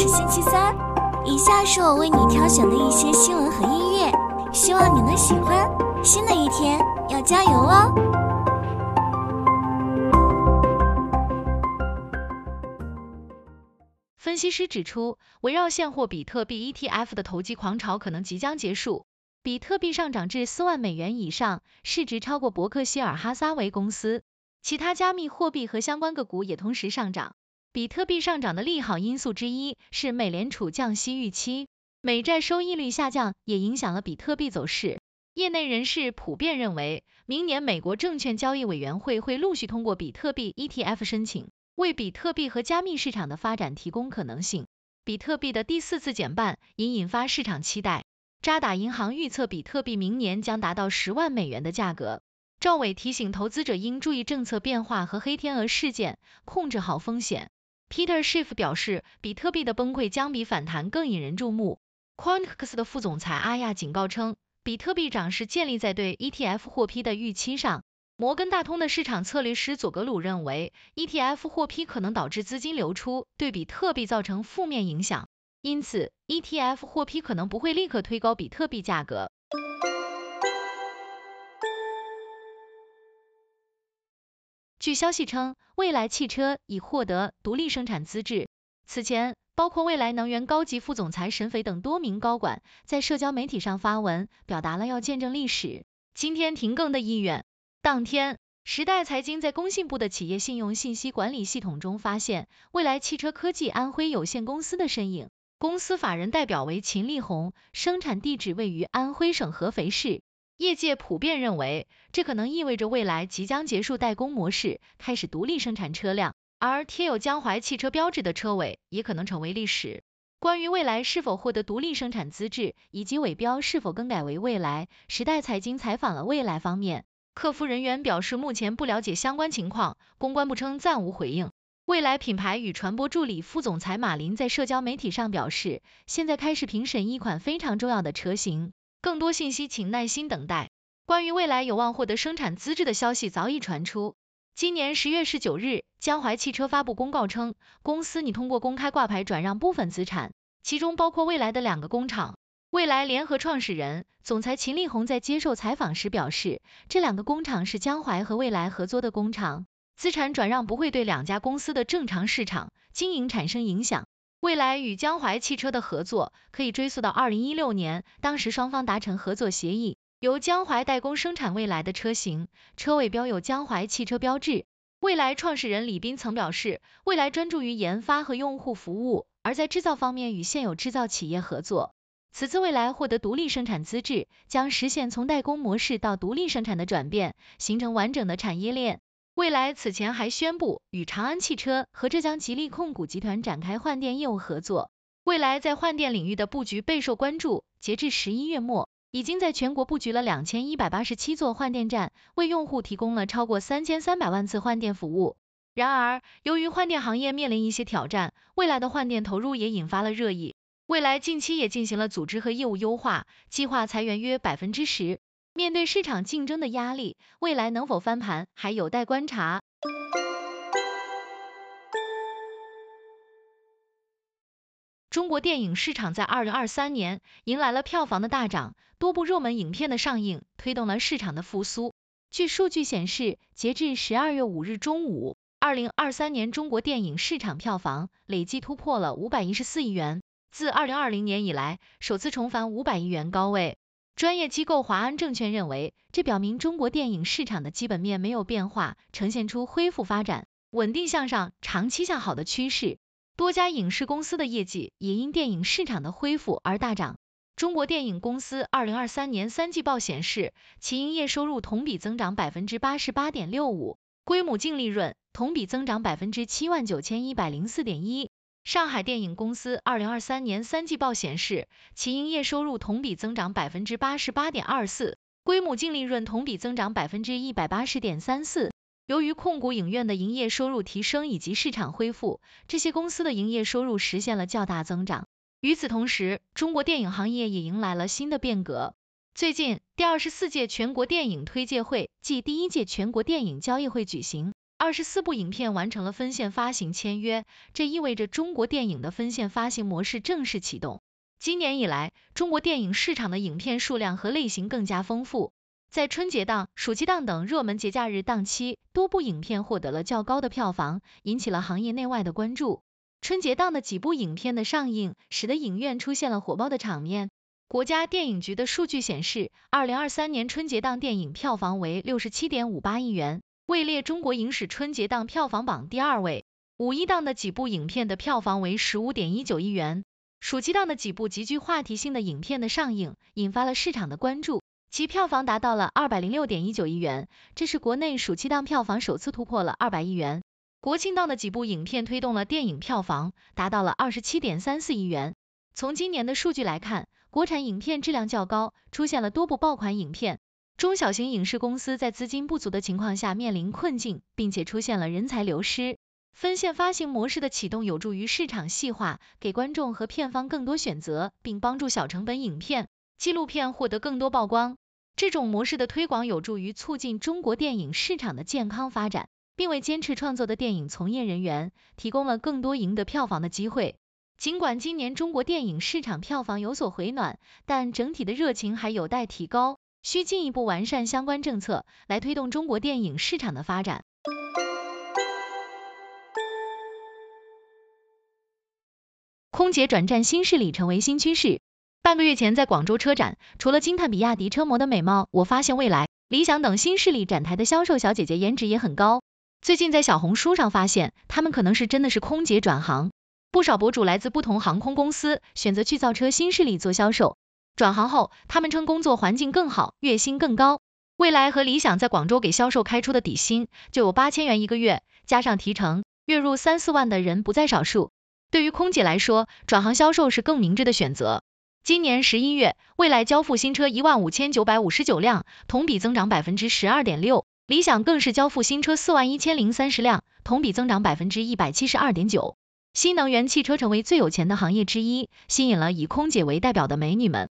是星期三，以下是我为你挑选的一些新闻和音乐，希望你能喜欢。新的一天要加油哦！分析师指出，围绕现货比特币 ETF 的投机狂潮可能即将结束，比特币上涨至四万美元以上，市值超过伯克希尔哈撒韦公司。其他加密货币和相关个股也同时上涨。比特币上涨的利好因素之一是美联储降息预期，美债收益率下降也影响了比特币走势。业内人士普遍认为，明年美国证券交易委员会会陆续通过比特币 ETF 申请，为比特币和加密市场的发展提供可能性。比特币的第四次减半已引发市场期待。渣打银行预测比特币明年将达到十万美元的价格。赵伟提醒投资者应注意政策变化和黑天鹅事件，控制好风险。Peter Schiff 表示，比特币的崩溃将比反弹更引人注目。Quantix 的副总裁阿亚警告称，比特币涨势建立在对 ETF 获批的预期上。摩根大通的市场策略师佐格鲁认为，ETF 获批可能导致资金流出，对比特币造成负面影响，因此 ETF 获批可能不会立刻推高比特币价格。据消息称，蔚来汽车已获得独立生产资质。此前，包括蔚来能源高级副总裁沈斐等多名高管在社交媒体上发文，表达了要见证历史、今天停更的意愿。当天，时代财经在工信部的企业信用信息管理系统中发现蔚来汽车科技安徽有限公司的身影，公司法人代表为秦立红，生产地址位于安徽省合肥市。业界普遍认为，这可能意味着未来即将结束代工模式，开始独立生产车辆，而贴有江淮汽车标志的车尾也可能成为历史。关于未来是否获得独立生产资质，以及尾标是否更改为未来，时代财经采访了未来方面，客服人员表示目前不了解相关情况，公关部称暂无回应。未来品牌与传播助理副总裁马林在社交媒体上表示，现在开始评审一款非常重要的车型。更多信息请耐心等待。关于未来有望获得生产资质的消息早已传出。今年十月十九日，江淮汽车发布公告称，公司拟通过公开挂牌转让部分资产，其中包括未来的两个工厂。未来联合创始人、总裁秦力红在接受采访时表示，这两个工厂是江淮和未来合作的工厂，资产转让不会对两家公司的正常市场经营产生影响。未来与江淮汽车的合作可以追溯到二零一六年，当时双方达成合作协议，由江淮代工生产未来的车型，车尾标有江淮汽车标志。未来创始人李斌曾表示，未来专注于研发和用户服务，而在制造方面与现有制造企业合作。此次未来获得独立生产资质，将实现从代工模式到独立生产的转变，形成完整的产业链。未来此前还宣布与长安汽车和浙江吉利控股集团展开换电业务合作。未来在换电领域的布局备受关注，截至十一月末，已经在全国布局了两千一百八十七座换电站，为用户提供了超过三千三百万次换电服务。然而，由于换电行业面临一些挑战，未来的换电投入也引发了热议。未来近期也进行了组织和业务优化，计划裁员约百分之十。面对市场竞争的压力，未来能否翻盘还有待观察。中国电影市场在二零二三年迎来了票房的大涨，多部热门影片的上映推动了市场的复苏。据数据显示，截至十二月五日中午，二零二三年中国电影市场票房累计突破了五百一十四亿元，自二零二零年以来首次重返五百亿元高位。专业机构华安证券认为，这表明中国电影市场的基本面没有变化，呈现出恢复发展、稳定向上、长期向好的趋势。多家影视公司的业绩也因电影市场的恢复而大涨。中国电影公司二零二三年三季报显示，其营业收入同比增长百分之八十八点六五，规模净利润同比增长百分之七万九千一百零四点一。上海电影公司二零二三年三季报显示，其营业收入同比增长百分之八十八点二四，规模净利润同比增长百分之一百八十点三四。由于控股影院的营业收入提升以及市场恢复，这些公司的营业收入实现了较大增长。与此同时，中国电影行业也迎来了新的变革。最近，第二十四届全国电影推介会暨第一届全国电影交易会举行。二十四部影片完成了分线发行签约，这意味着中国电影的分线发行模式正式启动。今年以来，中国电影市场的影片数量和类型更加丰富。在春节档、暑期档等热门节假日档期，多部影片获得了较高的票房，引起了行业内外的关注。春节档的几部影片的上映，使得影院出现了火爆的场面。国家电影局的数据显示，二零二三年春节档电影票房为六十七点五八亿元，位列中国影史春节档票房榜第二位。五一档的几部影片的票房为十五点一九亿元。暑期档的几部极具话题性的影片的上映，引发了市场的关注，其票房达到了二百零六点一九亿元，这是国内暑期档票房首次突破了二百亿元。国庆档的几部影片推动了电影票房，达到了二十七点三四亿元。从今年的数据来看，国产影片质量较高，出现了多部爆款影片。中小型影视公司在资金不足的情况下面临困境，并且出现了人才流失。分线发行模式的启动有助于市场细化，给观众和片方更多选择，并帮助小成本影片、纪录片获得更多曝光。这种模式的推广有助于促进中国电影市场的健康发展，并为坚持创作的电影从业人员提供了更多赢得票房的机会。尽管今年中国电影市场票房有所回暖，但整体的热情还有待提高，需进一步完善相关政策，来推动中国电影市场的发展。空姐转战新势力成为新趋势。半个月前，在广州车展，除了惊叹比亚迪车模的美貌，我发现未来、理想等新势力展台的销售小姐姐颜值也很高。最近在小红书上发现，她们可能是真的是空姐转行。不少博主来自不同航空公司，选择去造车新势力做销售。转行后，他们称工作环境更好，月薪更高。蔚来和理想在广州给销售开出的底薪就有八千元一个月，加上提成，月入三四万的人不在少数。对于空姐来说，转行销售是更明智的选择。今年十一月，蔚来交付新车一万五千九百五十九辆，同比增长百分之十二点六；理想更是交付新车四万一千零三十辆，同比增长百分之一百七十二点九。新能源汽车成为最有钱的行业之一，吸引了以空姐为代表的美女们。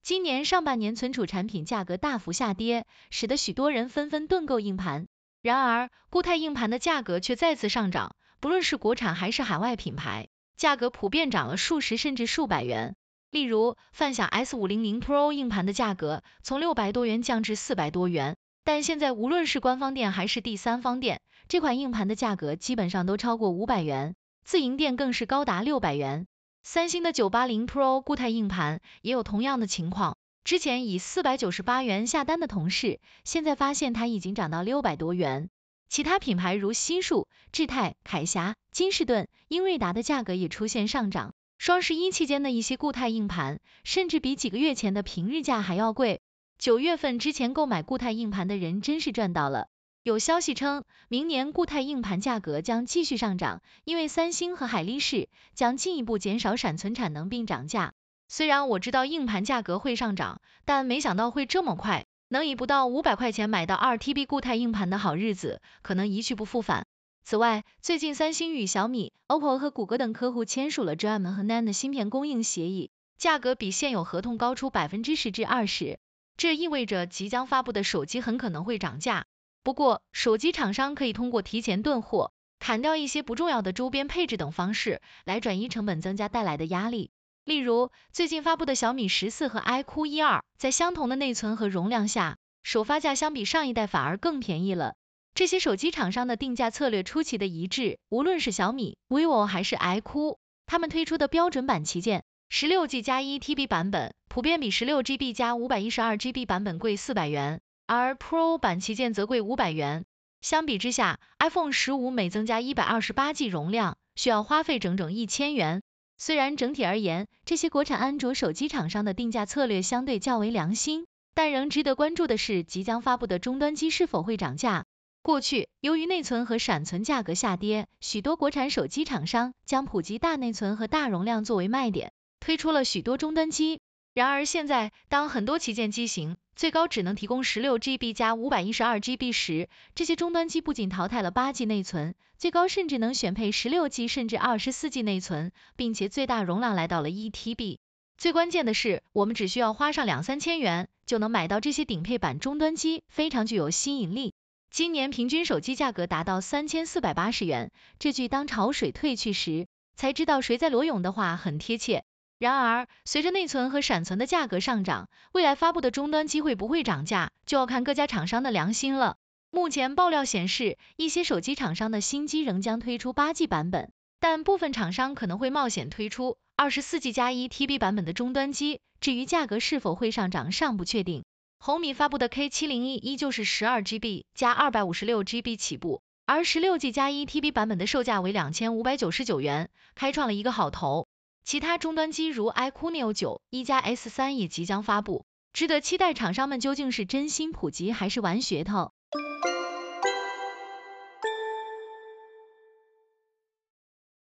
今年上半年存储产品价格大幅下跌，使得许多人纷纷囤购硬盘。然而，固态硬盘的价格却再次上涨，不论是国产还是海外品牌，价格普遍涨了数十甚至数百元。例如，泛享 S 五零零 Pro 硬盘的价格从六百多元降至四百多元，但现在无论是官方店还是第三方店，这款硬盘的价格基本上都超过五百元，自营店更是高达六百元。三星的九八零 Pro 固态硬盘也有同样的情况。之前以四百九十八元下单的同事，现在发现它已经涨到六百多元。其他品牌如西数、智泰、凯霞、金士顿、英瑞达的价格也出现上涨。双十一期间的一些固态硬盘，甚至比几个月前的平日价还要贵。九月份之前购买固态硬盘的人真是赚到了。有消息称，明年固态硬盘价格将继续上涨，因为三星和海力士将进一步减少闪存产能并涨价。虽然我知道硬盘价格会上涨，但没想到会这么快，能以不到五百块钱买到二 TB 固态硬盘的好日子，可能一去不复返。此外，最近三星与小米、OPPO 和谷歌等客户签署了 DRAM 和 NAND 芯片供应协议，价格比现有合同高出百分之十至二十，这意味着即将发布的手机很可能会涨价。不过，手机厂商可以通过提前囤货、砍掉一些不重要的周边配置等方式来转移成本增加带来的压力。例如，最近发布的小米十四和 iQOO 一二，在相同的内存和容量下，首发价相比上一代反而更便宜了。这些手机厂商的定价策略出奇的一致，无论是小米、vivo 还是 iQOO，他们推出的标准版旗舰，十六 G 加一 TB 版本，普遍比十六 GB 加五百一十二 GB 版本贵四百元，而 Pro 版旗舰则贵五百元。相比之下，iPhone 十五每增加一百二十八 G 容量，需要花费整整一千元。虽然整体而言，这些国产安卓手机厂商的定价策略相对较为良心，但仍值得关注的是，即将发布的终端机是否会涨价。过去，由于内存和闪存价格下跌，许多国产手机厂商将普及大内存和大容量作为卖点，推出了许多终端机。然而现在，当很多旗舰机型最高只能提供十六 GB 加五百一十二 GB 时，这些终端机不仅淘汰了八 G 内存，最高甚至能选配十六 G 甚至二十四 G 内存，并且最大容量来到了一 TB。最关键的是，我们只需要花上两三千元，就能买到这些顶配版终端机，非常具有吸引力。今年平均手机价格达到三千四百八十元，这句当潮水退去时，才知道谁在裸泳的话很贴切。然而，随着内存和闪存的价格上涨，未来发布的终端机会不会涨价，就要看各家厂商的良心了。目前爆料显示，一些手机厂商的新机仍将推出八 G 版本，但部分厂商可能会冒险推出。二十四 G 加一 TB 版本的终端机，至于价格是否会上涨尚不确定。红米发布的 K 七零 E 依旧是十二 GB 加二百五十六 GB 起步，而十六 G 加一 TB 版本的售价为两千五百九十九元，开创了一个好头。其他终端机如 iQOO Neo 九、一加 S 三也即将发布，值得期待。厂商们究竟是真心普及还是玩噱头？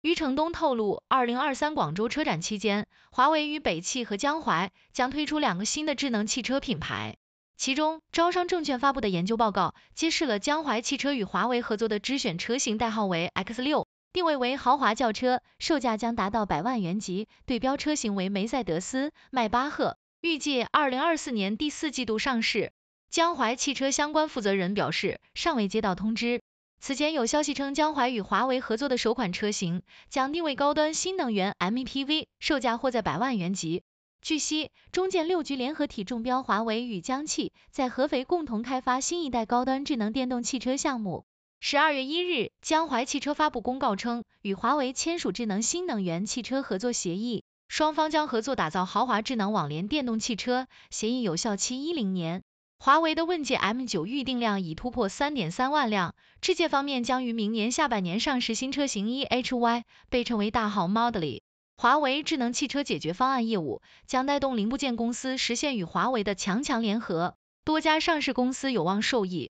余承东透露，二零二三广州车展期间，华为与北汽和江淮将推出两个新的智能汽车品牌。其中，招商证券发布的研究报告揭示了江淮汽车与华为合作的智选车型，代号为 X 六，定位为豪华轿车，售价将达到百万元级，对标车型为梅赛德斯、迈巴赫，预计二零二四年第四季度上市。江淮汽车相关负责人表示，尚未接到通知。此前有消息称，江淮与华为合作的首款车型将定位高端新能源 MPV，售价或在百万元级。据悉，中建六局联合体中标华为与江汽在合肥共同开发新一代高端智能电动汽车项目。十二月一日，江淮汽车发布公告称，与华为签署智能新能源汽车合作协议，双方将合作打造豪华智能网联电动汽车，协议有效期一零年。华为的问界 M9 预订量已突破三点三万辆，智界方面将于明年下半年上市新车型 eHY，被称为大号 Model。华为智能汽车解决方案业务将带动零部件公司实现与华为的强强联合，多家上市公司有望受益。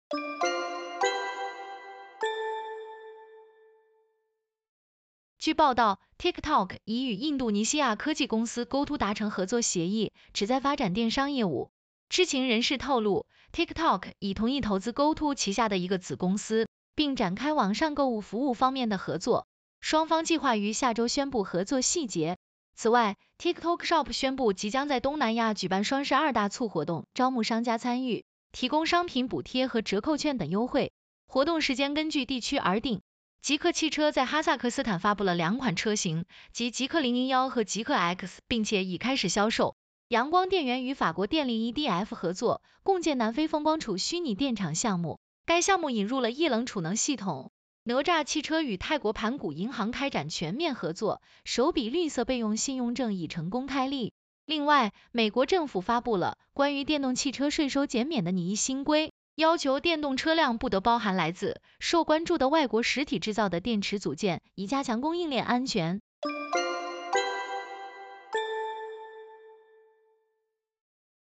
据报道，TikTok 已与印度尼西亚科技公司 GoTo 达成合作协议，旨在发展电商业务。知情人士透露，TikTok 已同意投资 GoTo 旗下的一个子公司，并展开网上购物服务方面的合作。双方计划于下周宣布合作细节。此外，TikTok Shop 宣布即将在东南亚举办双十二大促活动，招募商家参与，提供商品补贴和折扣券等优惠。活动时间根据地区而定。极客汽车在哈萨克斯坦发布了两款车型，即极客零零幺和极客 X，并且已开始销售。阳光电源与法国电力 EDF 合作，共建南非风光储虚拟电厂项目。该项目引入了液冷储能系统。哪吒汽车与泰国盘古银行开展全面合作，首笔绿色备用信用证已成功开立。另外，美国政府发布了关于电动汽车税收减免的拟议新规，要求电动车辆不得包含来自受关注的外国实体制造的电池组件，以加强供应链安全。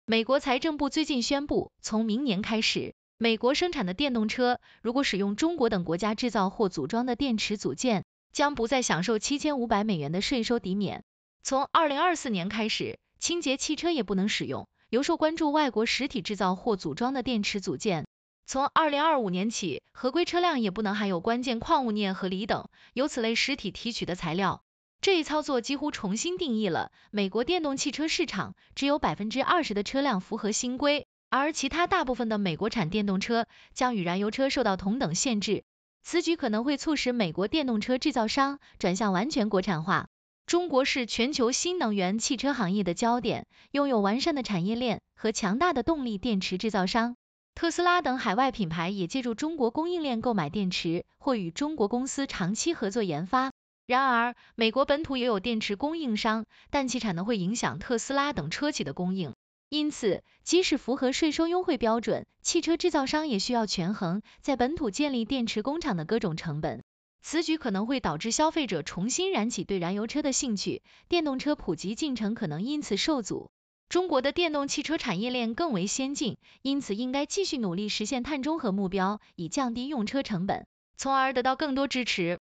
美国财政部最近宣布，从明年开始，美国生产的电动车如果使用中国等国家制造或组装的电池组件，将不再享受七千五百美元的税收抵免。从二零二四年开始，清洁汽车也不能使用由受关注外国实体制造或组装的电池组件。从二零二五年起，合规车辆也不能含有关键矿物镍和锂等由此类实体提取的材料。这一操作几乎重新定义了美国电动汽车市场，只有百分之二十的车辆符合新规，而其他大部分的美国产电动车将与燃油车受到同等限制。此举可能会促使美国电动车制造商转向完全国产化。中国是全球新能源汽车行业的焦点，拥有完善的产业链和强大的动力电池制造商。特斯拉等海外品牌也借助中国供应链购买电池，或与中国公司长期合作研发。然而，美国本土也有电池供应商，但其产能会影响特斯拉等车企的供应。因此，即使符合税收优惠标准，汽车制造商也需要权衡在本土建立电池工厂的各种成本。此举可能会导致消费者重新燃起对燃油车的兴趣，电动车普及进程可能因此受阻。中国的电动汽车产业链更为先进，因此应该继续努力实现碳中和目标，以降低用车成本，从而得到更多支持。